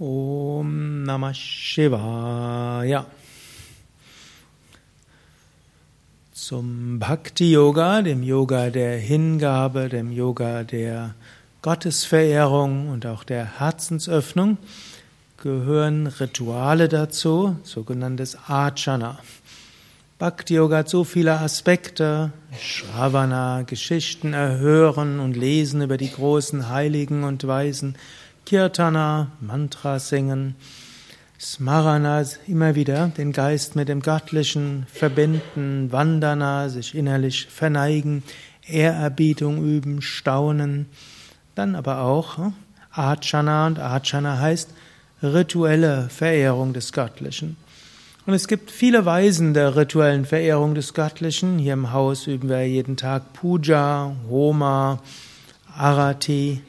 Om Namah Shivaya. Zum Bhakti Yoga, dem Yoga der Hingabe, dem Yoga der Gottesverehrung und auch der Herzensöffnung gehören Rituale dazu, sogenanntes Ajana. Bhakti Yoga hat so viele Aspekte, Shravana, Geschichten erhören und lesen über die großen Heiligen und Weisen, Kirtana, Mantra singen, Smarana, immer wieder den Geist mit dem Göttlichen verbinden, Vandana, sich innerlich verneigen, Ehrerbietung üben, staunen, dann aber auch hm, Ajana und Ajana heißt rituelle Verehrung des Göttlichen. Und es gibt viele Weisen der rituellen Verehrung des Göttlichen. Hier im Haus üben wir jeden Tag Puja, Homa, Arati,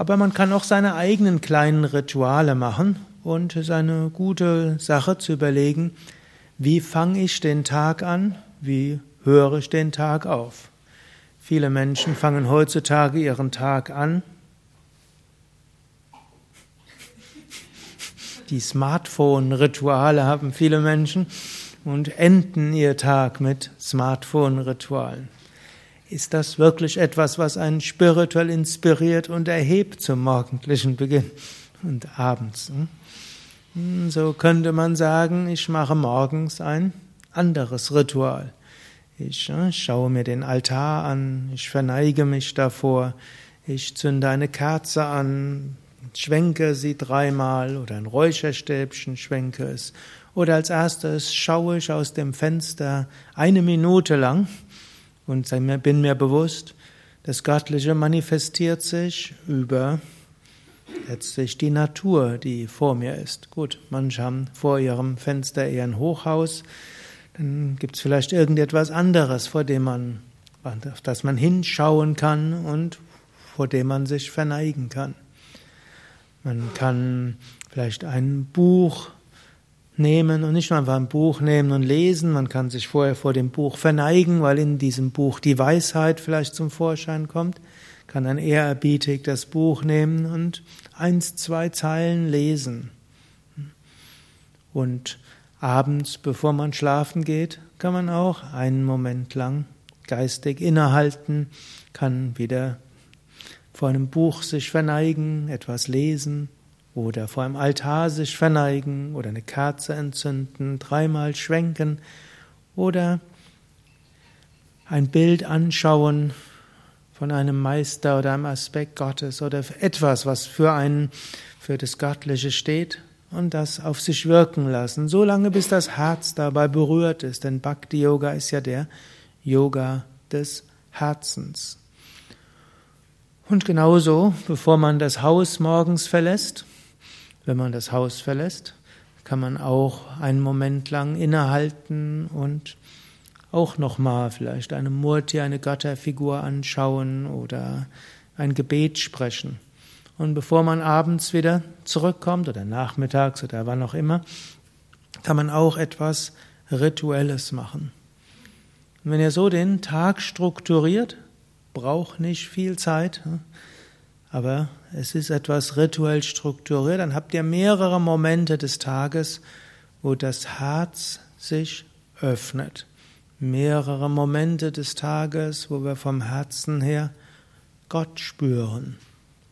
aber man kann auch seine eigenen kleinen Rituale machen und es ist eine gute Sache zu überlegen, wie fange ich den Tag an, wie höre ich den Tag auf. Viele Menschen fangen heutzutage ihren Tag an. Die Smartphone-Rituale haben viele Menschen und enden ihr Tag mit Smartphone-Ritualen. Ist das wirklich etwas, was einen spirituell inspiriert und erhebt zum morgendlichen Beginn und abends? Hm, so könnte man sagen, ich mache morgens ein anderes Ritual. Ich schaue mir den Altar an, ich verneige mich davor, ich zünde eine Kerze an, schwenke sie dreimal oder ein Räucherstäbchen schwenke es. Oder als erstes schaue ich aus dem Fenster eine Minute lang und bin mir bewusst, das Göttliche manifestiert sich über letztlich die Natur, die vor mir ist. Gut, manche haben vor ihrem Fenster eher ein Hochhaus, dann gibt es vielleicht irgendetwas anderes, vor dem man, auf das man hinschauen kann und vor dem man sich verneigen kann. Man kann vielleicht ein Buch nehmen und nicht nur einfach ein Buch nehmen und lesen. Man kann sich vorher vor dem Buch verneigen, weil in diesem Buch die Weisheit vielleicht zum Vorschein kommt. Kann dann ehrerbietig das Buch nehmen und eins, zwei Zeilen lesen. Und abends, bevor man schlafen geht, kann man auch einen Moment lang geistig innehalten, kann wieder vor einem Buch sich verneigen, etwas lesen, oder vor einem Altar sich verneigen oder eine Kerze entzünden, dreimal schwenken oder ein Bild anschauen von einem Meister oder einem Aspekt Gottes oder etwas, was für einen, für das Göttliche steht und das auf sich wirken lassen, so lange bis das Herz dabei berührt ist, denn Bhakti Yoga ist ja der Yoga des Herzens. Und genauso, bevor man das Haus morgens verlässt, wenn man das Haus verlässt, kann man auch einen Moment lang innehalten und auch nochmal vielleicht eine Murti, eine Götterfigur anschauen oder ein Gebet sprechen. Und bevor man abends wieder zurückkommt oder nachmittags oder wann auch immer, kann man auch etwas Rituelles machen. Und wenn ihr so den Tag strukturiert, braucht nicht viel Zeit, aber es ist etwas rituell strukturiert, dann habt ihr mehrere Momente des Tages, wo das Herz sich öffnet. Mehrere Momente des Tages, wo wir vom Herzen her Gott spüren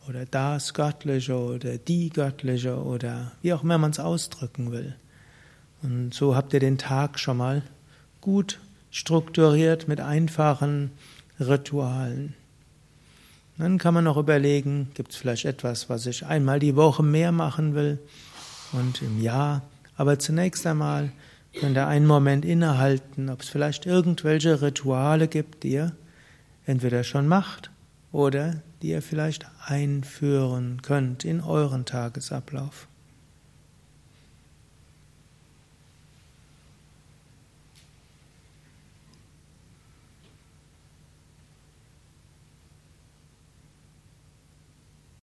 oder das Göttliche oder die Göttliche oder wie auch immer man es ausdrücken will. Und so habt ihr den Tag schon mal gut strukturiert mit einfachen Ritualen. Dann kann man noch überlegen, gibt es vielleicht etwas, was ich einmal die Woche mehr machen will und im Jahr. Aber zunächst einmal könnt ihr einen Moment innehalten, ob es vielleicht irgendwelche Rituale gibt, die ihr entweder schon macht oder die ihr vielleicht einführen könnt in euren Tagesablauf.